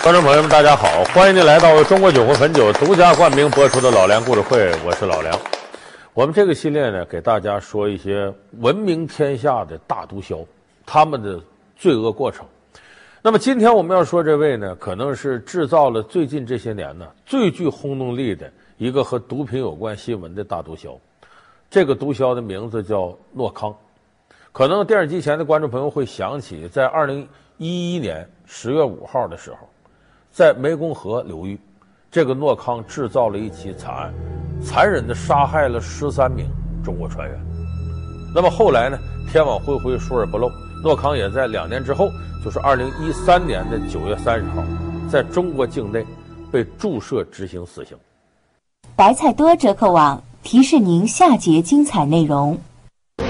观众朋友们，大家好，欢迎您来到中国酒和汾酒独家冠名播出的《老梁故事会》，我是老梁。我们这个系列呢，给大家说一些闻名天下的大毒枭，他们的罪恶过程。那么今天我们要说这位呢，可能是制造了最近这些年呢最具轰动力的一个和毒品有关新闻的大毒枭。这个毒枭的名字叫诺康。可能电视机前的观众朋友会想起，在二零一一年十月五号的时候，在湄公河流域，这个诺康制造了一起惨案，残忍地杀害了十三名中国船员。那么后来呢，天网恢恢，疏而不漏，诺康也在两年之后，就是二零一三年的九月三十号，在中国境内被注射执行死刑。白菜多折扣网提示您下节精彩内容。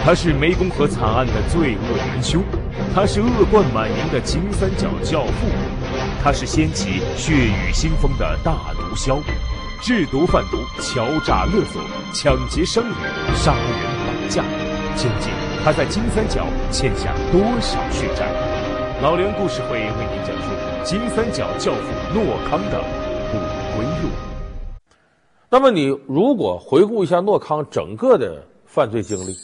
他是湄公河惨案的罪恶元凶，他是恶贯满盈的金三角教父，他是掀起血雨腥风的大毒枭，制毒贩毒、敲诈勒索、抢劫商旅、杀人绑架，究竟他在金三角欠下多少血债？老梁故事会为您讲述金三角教父诺康的不归路。那么，你如果回顾一下诺康整个的犯罪经历。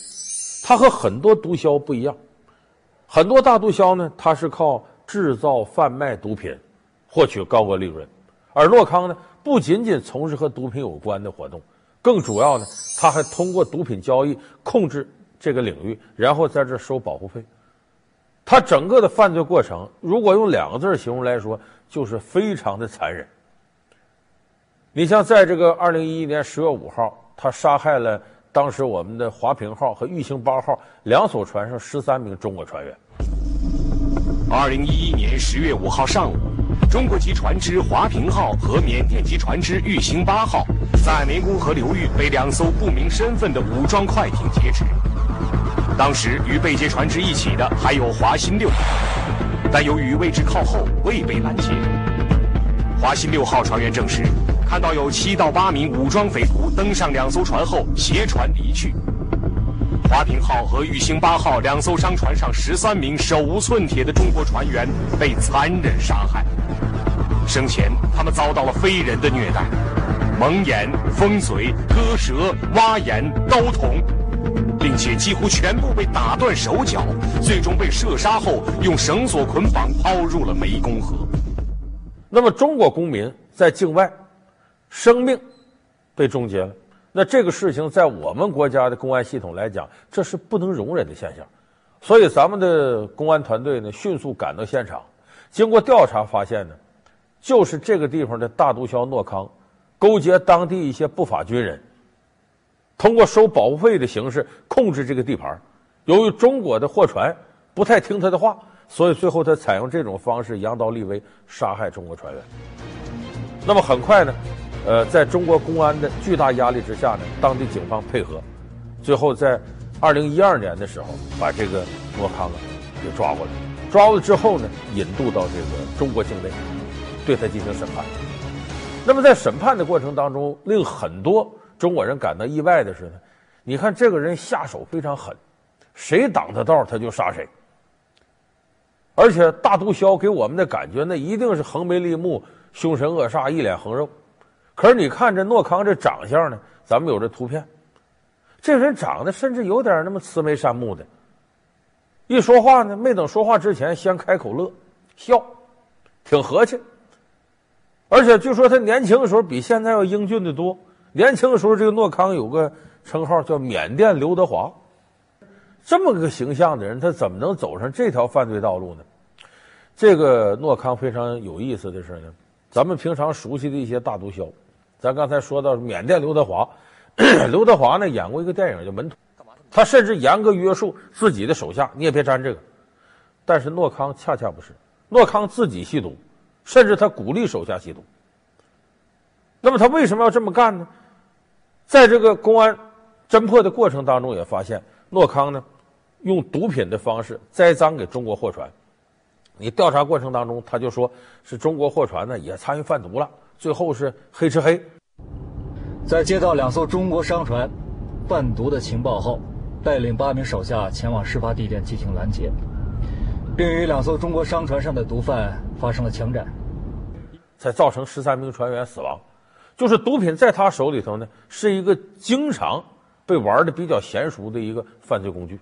他和很多毒枭不一样，很多大毒枭呢，他是靠制造、贩卖毒品获取高额利润，而洛康呢，不仅仅从事和毒品有关的活动，更主要呢，他还通过毒品交易控制这个领域，然后在这收保护费。他整个的犯罪过程，如果用两个字形容来说，就是非常的残忍。你像在这个二零一一年十月五号，他杀害了。当时我们的华平号和玉兴八号两艘船上十三名中国船员。二零一一年十月五号上午，中国籍船只华平号和缅甸籍船只玉兴八号在湄公河流域被两艘不明身份的武装快艇劫持。当时与被劫船只一起的还有华新六号，但由于位置靠后，未被拦截。华新六号船员证实。看到有七到八名武装匪徒登上两艘船后携船离去。华平号和玉兴八号两艘商船上十三名手无寸铁的中国船员被残忍杀害。生前他们遭到了非人的虐待，蒙眼、封嘴、割舌、挖眼、刀捅，并且几乎全部被打断手脚，最终被射杀后用绳索捆绑抛入了湄公河。那么中国公民在境外。生命被终结了，那这个事情在我们国家的公安系统来讲，这是不能容忍的现象。所以咱们的公安团队呢，迅速赶到现场，经过调查发现呢，就是这个地方的大毒枭诺康，勾结当地一些不法军人，通过收保护费的形式控制这个地盘。由于中国的货船不太听他的话，所以最后他采用这种方式扬刀立威，杀害中国船员。那么很快呢。呃，在中国公安的巨大压力之下呢，当地警方配合，最后在二零一二年的时候，把这个诺康啊给抓过来。抓过来之后呢，引渡到这个中国境内，对他进行审判。那么在审判的过程当中，令很多中国人感到意外的是呢，你看这个人下手非常狠，谁挡他道他就杀谁。而且大毒枭给我们的感觉，那一定是横眉立目、凶神恶煞、一脸横肉。可是你看这诺康这长相呢，咱们有这图片，这人长得甚至有点那么慈眉善目的，一说话呢，没等说话之前先开口乐，笑，挺和气。而且据说他年轻的时候比现在要英俊的多。年轻的时候，这个诺康有个称号叫“缅甸刘德华”，这么个形象的人，他怎么能走上这条犯罪道路呢？这个诺康非常有意思的是呢，咱们平常熟悉的一些大毒枭。咱刚才说到缅甸刘德华，刘德华呢演过一个电影叫《门徒》，他甚至严格约束自己的手下，你也别沾这个。但是诺康恰恰不是，诺康自己吸毒，甚至他鼓励手下吸毒。那么他为什么要这么干呢？在这个公安侦破的过程当中，也发现诺康呢用毒品的方式栽赃给中国货船。你调查过程当中，他就说是中国货船呢也参与贩毒了，最后是黑吃黑。在接到两艘中国商船贩毒的情报后，带领八名手下前往事发地点进行拦截，并与两艘中国商船上的毒贩发生了枪战。才造成十三名船员死亡。就是毒品在他手里头呢，是一个经常被玩的比较娴熟的一个犯罪工具。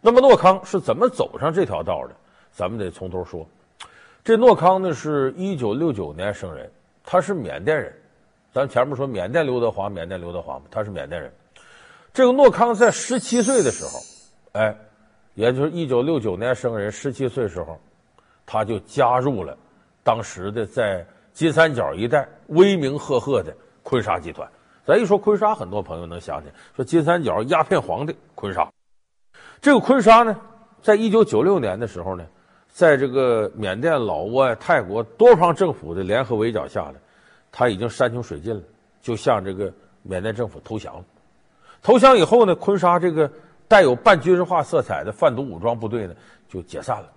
那么诺康是怎么走上这条道的？咱们得从头说。这诺康呢，是一九六九年生人，他是缅甸人。咱前面说缅甸刘德华，缅甸刘德华嘛，他是缅甸人。这个诺康在十七岁的时候，哎，也就是一九六九年生人，十七岁时候，他就加入了当时的在金三角一带威名赫赫的坤沙集团。咱一说坤沙，很多朋友能想起说金三角鸦片皇帝坤沙。这个坤沙呢，在一九九六年的时候呢。在这个缅甸、老挝、泰国多方政府的联合围剿下呢，他已经山穷水尽了，就向这个缅甸政府投降了。投降以后呢，坤沙这个带有半军事化色彩的贩毒武装部队呢，就解散了。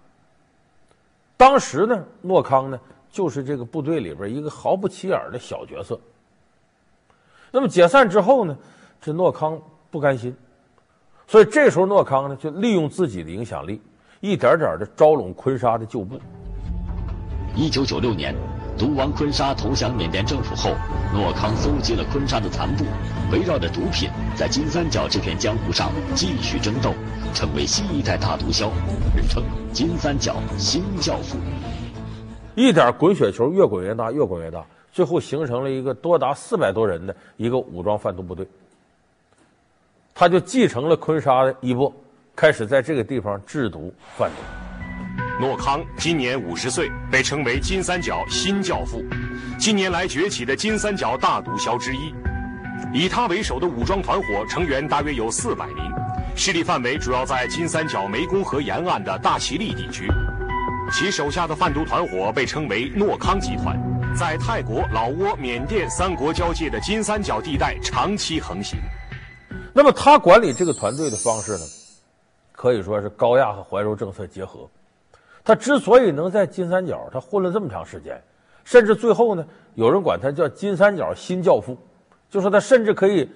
当时呢，诺康呢就是这个部队里边一个毫不起眼的小角色。那么解散之后呢，这诺康不甘心，所以这时候诺康呢就利用自己的影响力。一点点的招拢坤沙的旧部。一九九六年，毒王坤沙投降缅甸政府后，诺康搜集了坤沙的残部，围绕着毒品，在金三角这片江湖上继续争斗，成为新一代大毒枭，人称“金三角新教父”。一点滚雪球越滚越大，越滚越大，最后形成了一个多达四百多人的一个武装贩毒部队。他就继承了坤沙的衣钵。开始在这个地方制毒贩毒。诺康今年五十岁，被称为金三角新教父，近年来崛起的金三角大毒枭之一。以他为首的武装团伙成员大约有四百名，势力范围主要在金三角湄公河沿岸的大其力地区。其手下的贩毒团伙被称为诺康集团，在泰国、老挝、缅甸三国交界的金三角地带长期横行。那么他管理这个团队的方式呢？可以说是高压和怀柔政策结合。他之所以能在金三角他混了这么长时间，甚至最后呢，有人管他叫金三角新教父，就说他甚至可以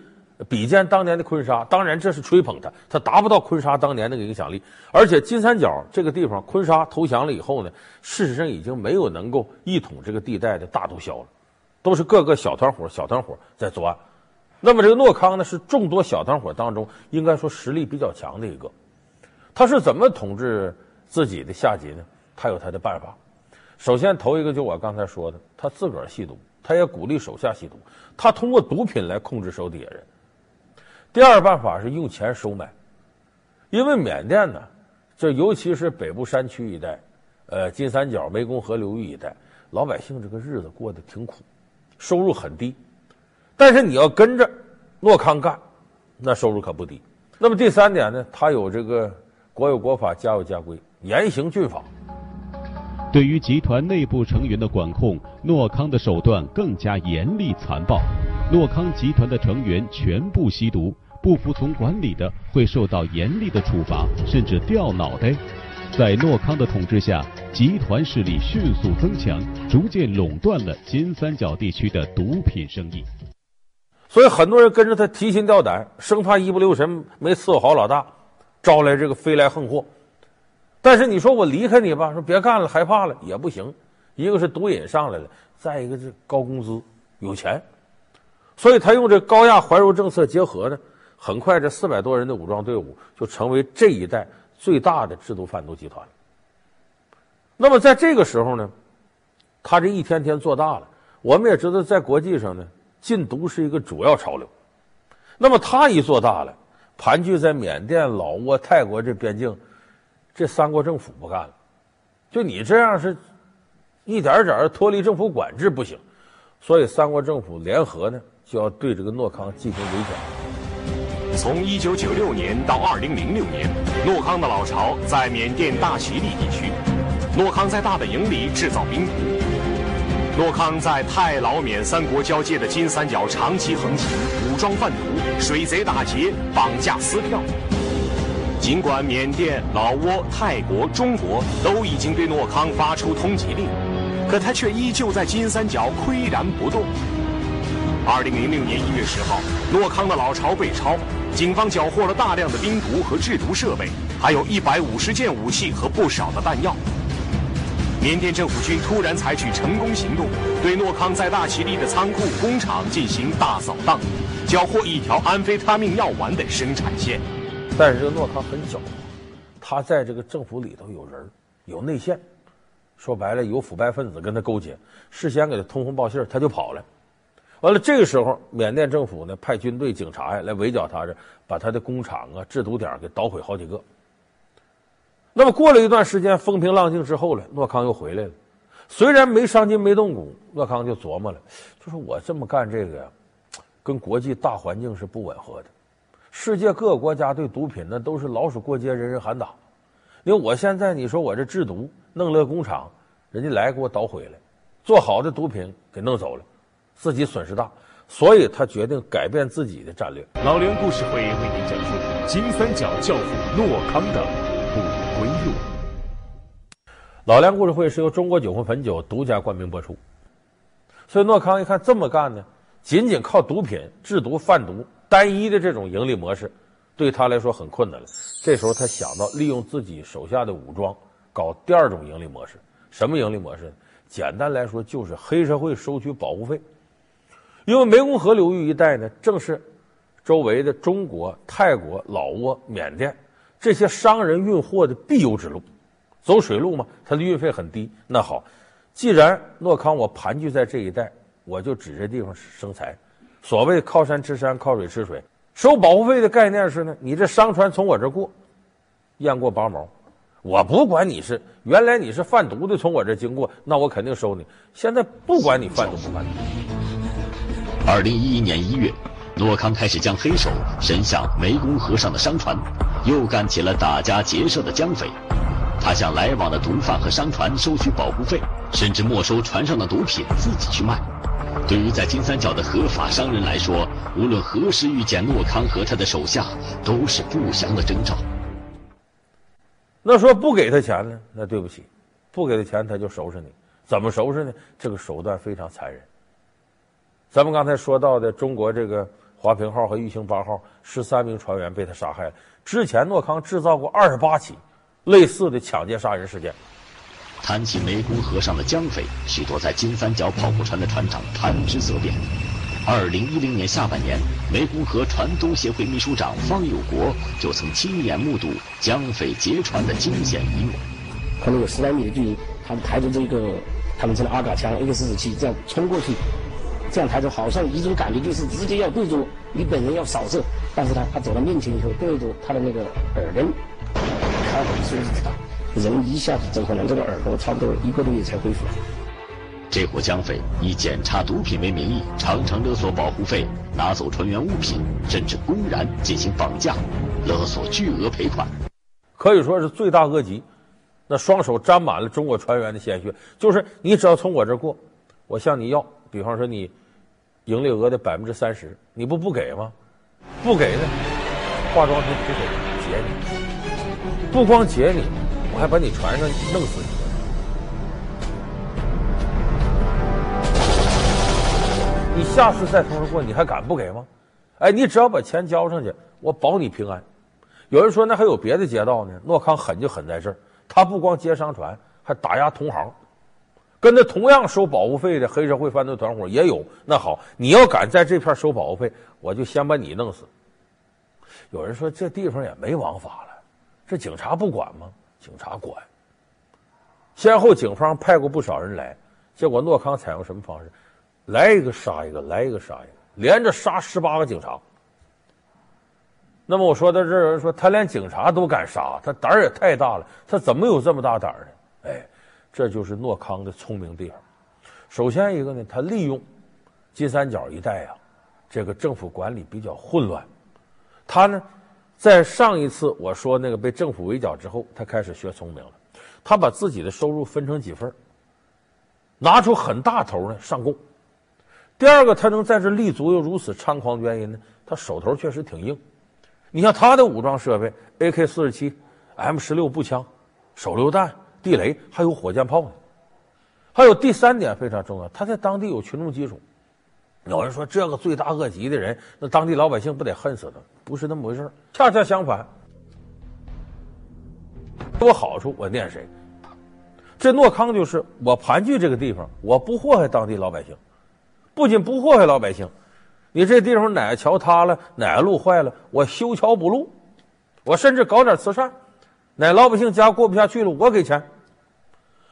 比肩当年的坤沙。当然这是吹捧他，他达不到坤沙当年那个影响力。而且金三角这个地方，坤沙投降了以后呢，事实上已经没有能够一统这个地带的大毒枭了，都是各个小团伙、小团伙在作案。那么这个诺康呢，是众多小团伙当中应该说实力比较强的一个。他是怎么统治自己的下级呢？他有他的办法。首先，头一个就我刚才说的，他自个儿吸毒，他也鼓励手下吸毒。他通过毒品来控制手底下人。第二办法是用钱收买，因为缅甸呢，这尤其是北部山区一带，呃，金三角、湄公河流域一带，老百姓这个日子过得挺苦，收入很低。但是你要跟着诺康干，那收入可不低。那么第三点呢，他有这个。国有国法，家有家规，严刑峻法。对于集团内部成员的管控，诺康的手段更加严厉残暴。诺康集团的成员全部吸毒，不服从管理的会受到严厉的处罚，甚至掉脑袋。在诺康的统治下，集团势力迅速增强，逐渐垄断了金三角地区的毒品生意。所以很多人跟着他提心吊胆，生怕一不留神没伺候好老大。招来这个飞来横祸，但是你说我离开你吧，说别干了，害怕了也不行。一个是毒瘾上来了，再一个是高工资，有钱，所以他用这高压怀柔政策结合呢，很快这四百多人的武装队伍就成为这一代最大的制毒贩毒集团。那么在这个时候呢，他这一天天做大了。我们也知道，在国际上呢，禁毒是一个主要潮流。那么他一做大了。盘踞在缅甸、老挝、泰国这边境，这三国政府不干了。就你这样是，一点点脱离政府管制不行，所以三国政府联合呢，就要对这个诺康进行围剿。从一九九六年到二零零六年，诺康的老巢在缅甸大其力地区，诺康在大本营里制造冰毒。诺康在泰老缅三国交界的金三角长期横行，武装贩毒、水贼打劫、绑架撕票。尽管缅甸、老挝、泰国、中国都已经对诺康发出通缉令，可他却依旧在金三角岿然不动。二零零六年一月十号，诺康的老巢被抄，警方缴获了大量的冰毒和制毒设备，还有一百五十件武器和不少的弹药。缅甸政府军突然采取成功行动，对诺康在大其力的仓库、工厂进行大扫荡，缴获一条安非他命药丸的生产线。但是这个诺康很狡猾，他在这个政府里头有人，有内线，说白了有腐败分子跟他勾结，事先给他通风报信，他就跑了。完了，这个时候缅甸政府呢派军队、警察呀来围剿他，这把他的工厂啊、制毒点给捣毁好几个。那么过了一段时间，风平浪静之后了，诺康又回来了。虽然没伤筋没动骨，诺康就琢磨了，就说我这么干这个呀，跟国际大环境是不吻合的。世界各个国家对毒品那都是老鼠过街，人人喊打。因为我现在你说我这制毒弄了个工厂，人家来给我捣毁了，做好的毒品给弄走了，自己损失大，所以他决定改变自己的战略。老梁故事会为您讲述金三角教父诺康的。不归路。老梁故事会是由中国酒魂汾酒独家冠名播出，所以诺康一看这么干呢，仅仅靠毒品制毒贩毒单一的这种盈利模式，对他来说很困难了。这时候他想到利用自己手下的武装搞第二种盈利模式，什么盈利模式？简单来说就是黑社会收取保护费，因为湄公河流域一带呢，正是周围的中国、泰国、老挝、缅甸。这些商人运货的必由之路，走水路嘛，它的运费很低。那好，既然诺康我盘踞在这一带，我就指这地方生财。所谓靠山吃山，靠水吃水，收保护费的概念是呢，你这商船从我这过，验过拔毛，我不管你是原来你是贩毒的从我这经过，那我肯定收你。现在不管你贩毒不贩毒。二零一一年一月。诺康开始将黑手伸向湄公河上的商船，又干起了打家劫舍的江匪。他向来往的毒贩和商船收取保护费，甚至没收船上的毒品自己去卖。对于在金三角的合法商人来说，无论何时遇见诺康和他的手下，都是不祥的征兆。那说不给他钱呢？那对不起，不给他钱他就收拾你。怎么收拾呢？这个手段非常残忍。咱们刚才说到的中国这个。华平号和玉兴八号十三名船员被他杀害了。之前，诺康制造过二十八起类似的抢劫杀人事件。谈起湄公河上的江匪，许多在金三角跑过船的船长谈之色变。二零一零年下半年，湄公河船东协会秘书长方有国就曾亲眼目睹江匪劫船的惊险一幕。可能有十来米的距离，他们抬着这个他们这个阿嘎枪 AK 四十七这样冲过去。这样抬头，好像一种感觉就是直接要对着你本人要扫射，但是呢他走到面前以后，对着他的那个耳根开火的时候知道，人一下子走可能这个耳朵差不多一个多月才恢复。这伙江匪以检查毒品为名义，常常勒索保护费，拿走船员物品，甚至公然进行绑架，勒索巨额赔款，可以说是罪大恶极。那双手沾满了中国船员的鲜血，就是你只要从我这儿过，我向你要，比方说你。盈利额的百分之三十，你不不给吗？不给呢，化妆品就得劫你，不光劫你，我还把你船上弄死你。你下次再从这过，你还敢不给吗？哎，你只要把钱交上去，我保你平安。有人说那还有别的劫道呢？诺康狠就狠在这儿，他不光劫商船，还打压同行。跟他同样收保护费的黑社会犯罪团伙也有。那好，你要敢在这片收保护费，我就先把你弄死。有人说这地方也没王法了，这警察不管吗？警察管。先后警方派过不少人来，结果诺康采用什么方式？来一个杀一个，来一个杀一个，连着杀十八个警察。那么我说到这儿，有人说他连警察都敢杀，他胆儿也太大了。他怎么有这么大胆呢？哎。这就是诺康的聪明地方。首先一个呢，他利用金三角一带啊，这个政府管理比较混乱。他呢，在上一次我说那个被政府围剿之后，他开始学聪明了。他把自己的收入分成几份，拿出很大头呢上供。第二个，他能在这立足又如此猖狂的原因呢，他手头确实挺硬。你像他的武装设备，AK 四十七、M 十六步枪、手榴弹。地雷还有火箭炮呢，还有第三点非常重要，他在当地有群众基础。有人说这个罪大恶极的人，那当地老百姓不得恨死他？不是那么回事，恰恰相反。多好处，我念谁？这诺康就是我盘踞这个地方，我不祸害当地老百姓，不仅不祸害老百姓，你这地方哪个桥塌了，哪个路坏了，我修桥补路，我甚至搞点慈善，哪老百姓家过不下去了，我给钱。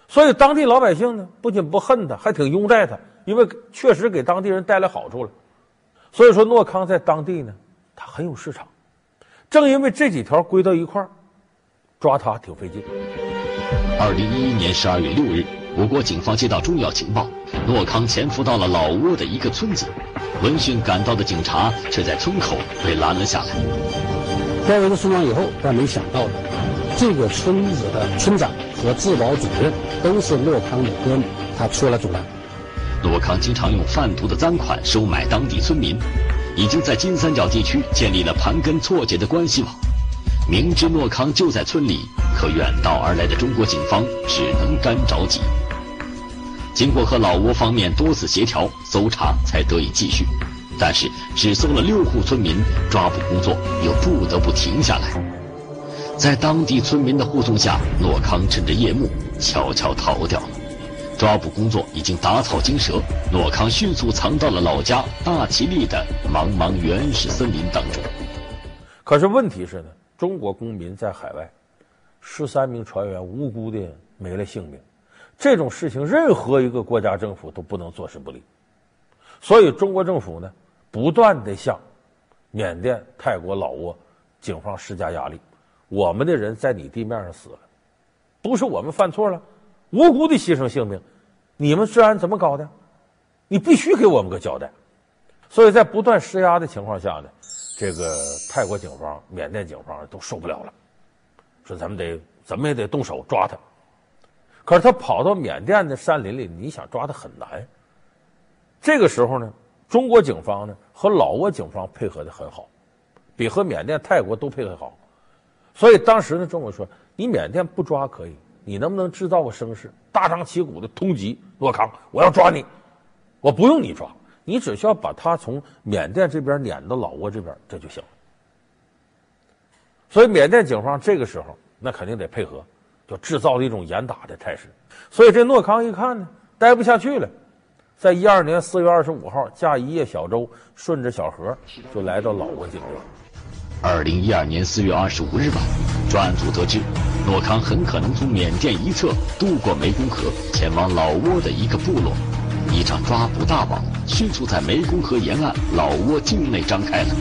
所以当地老百姓呢，不仅不恨他，还挺拥戴他，因为确实给当地人带来好处了。所以说，诺康在当地呢，他很有市场。正因为这几条归到一块儿，抓他挺费劲。二零一一年十二月六日，我国警方接到重要情报，诺康潜伏到了老挝的一个村子。闻讯赶到的警察却在村口被拦了下来。包围了村庄以后，但没想到的，这个村子的村长和治保主任都是诺康的哥们，他出了阻拦。诺康经常用贩毒的赃款收买当地村民，已经在金三角地区建立了盘根错节的关系网。明知诺康就在村里，可远道而来的中国警方只能干着急。经过和老挝方面多次协调，搜查才得以继续。但是只搜了六户村民，抓捕工作又不得不停下来。在当地村民的护送下，诺康趁着夜幕悄悄逃掉了。抓捕工作已经打草惊蛇，诺康迅速藏到了老家大其力的茫茫原始森林当中。可是问题是呢，中国公民在海外，十三名船员无辜的没了性命，这种事情任何一个国家政府都不能坐视不理。所以中国政府呢，不断的向缅甸、泰国、老挝警方施加压力。我们的人在你地面上死了，不是我们犯错了。无辜的牺牲性命，你们治安怎么搞的？你必须给我们个交代。所以在不断施压的情况下呢，这个泰国警方、缅甸警方都受不了了，说咱们得怎么也得动手抓他。可是他跑到缅甸的山林里，你想抓他很难。这个时候呢，中国警方呢和老挝警方配合的很好，比和缅甸、泰国都配合好。所以当时呢，中国说：“你缅甸不抓可以。”你能不能制造个声势，大张旗鼓的通缉诺康？我要抓你，我不用你抓，你只需要把他从缅甸这边撵到老挝这边，这就行了。所以缅甸警方这个时候那肯定得配合，就制造了一种严打的态势。所以这诺康一看呢，待不下去了，在一二年四月二十五号驾一叶小舟，顺着小河就来到老挝境内。二零一二年四月二十五日晚，专案组得知，诺康很可能从缅甸一侧渡过湄公河，前往老挝的一个部落。一场抓捕大网迅速在湄公河沿岸老挝境内张开了。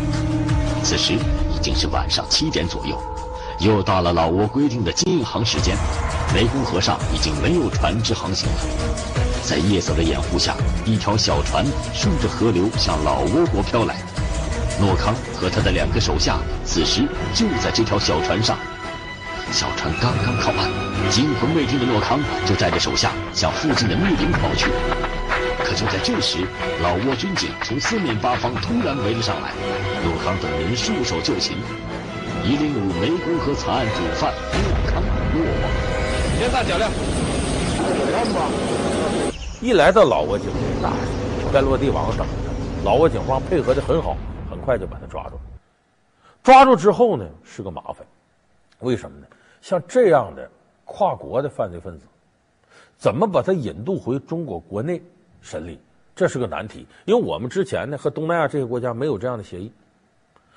此时已经是晚上七点左右，又到了老挝规定的禁航时间，湄公河上已经没有船只航行了。在夜色的掩护下，一条小船顺着河流向老挝国飘来。诺康和他的两个手下此时就在这条小船上。小船刚刚靠岸，惊魂未定的诺康就带着手下向附近的密林跑去。可就在这时，老挝军警从四面八方突然围了上来，诺康等人束手就擒。一零五湄公河惨案主犯诺康落网。先看脚镣。一来到老挝境内，那该落地网等着。老挝警方配合的很好。快就把他抓住，抓住之后呢，是个麻烦，为什么呢？像这样的跨国的犯罪分子，怎么把他引渡回中国国内审理，这是个难题。因为我们之前呢和东南亚这些国家没有这样的协议，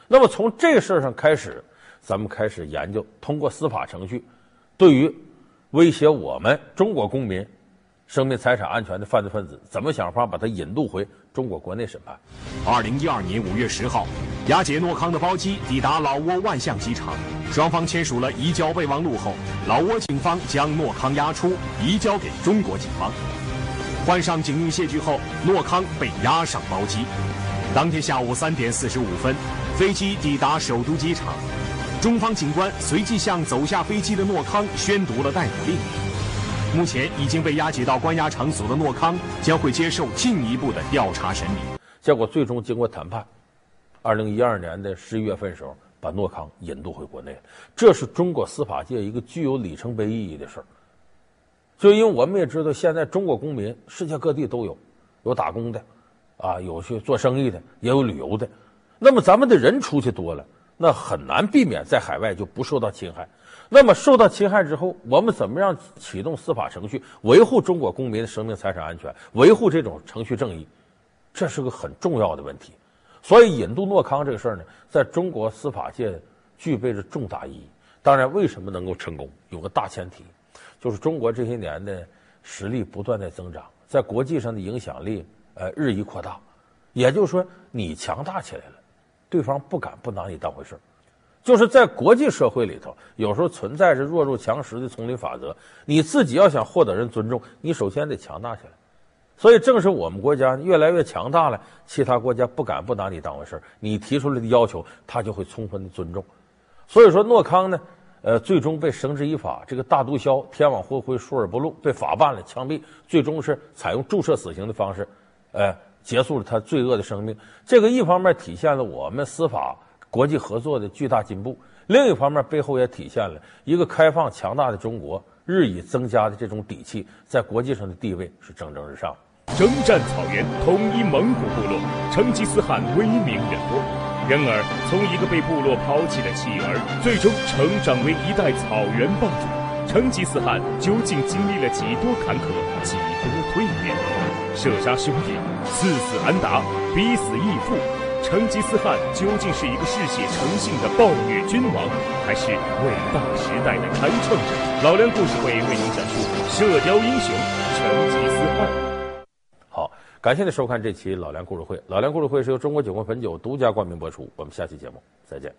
那么从这事儿上开始，咱们开始研究通过司法程序，对于威胁我们中国公民生命财产安全的犯罪分子，怎么想法把他引渡回中国国内审判。二零一二年五月十号，押解诺康的包机抵达老挝万象机场，双方签署了移交备忘录后，老挝警方将诺康押出，移交给中国警方。换上警用械具后，诺康被押上包机。当天下午三点四十五分，飞机抵达首都机场，中方警官随即向走下飞机的诺康宣读了逮捕令。目前已经被押解到关押场所的诺康将会接受进一步的调查审理。结果最终经过谈判，二零一二年的十一月份时候，把诺康引渡回国内。这是中国司法界一个具有里程碑意义的事儿。就因为我们也知道，现在中国公民世界各地都有，有打工的，啊，有去做生意的，也有旅游的。那么咱们的人出去多了，那很难避免在海外就不受到侵害。那么受到侵害之后，我们怎么样启动司法程序，维护中国公民的生命财产安全，维护这种程序正义，这是个很重要的问题。所以引渡诺康这个事儿呢，在中国司法界具备着重大意义。当然，为什么能够成功，有个大前提，就是中国这些年的实力不断在增长，在国际上的影响力呃日益扩大。也就是说，你强大起来了，对方不敢不拿你当回事儿。就是在国际社会里头，有时候存在着弱肉强食的丛林法则。你自己要想获得人尊重，你首先得强大起来。所以，正是我们国家越来越强大了，其他国家不敢不拿你当回事。你提出来的要求，他就会充分的尊重。所以说，诺康呢，呃，最终被绳之以法。这个大毒枭天网恢恢，疏而不漏，被法办了，枪毙。最终是采用注射死刑的方式，呃，结束了他罪恶的生命。这个一方面体现了我们司法。国际合作的巨大进步，另一方面背后也体现了一个开放强大的中国日益增加的这种底气，在国际上的地位是蒸蒸日上。征战草原，统一蒙古部落，成吉思汗威名远播。然而，从一个被部落抛弃的弃儿，最终成长为一代草原霸主，成吉思汗究竟经历了几多坎坷，几多蜕变？射杀兄弟，赐死安达，逼死义父。成吉思汗究竟是一个嗜血成性的暴虐君王，还是伟大时代的开创者？老梁故事会为您讲述《射雕英雄成吉思汗》。好，感谢您收看这期老梁故事会。老梁故事会是由中国酒国汾酒独家冠名播出。我们下期节目再见。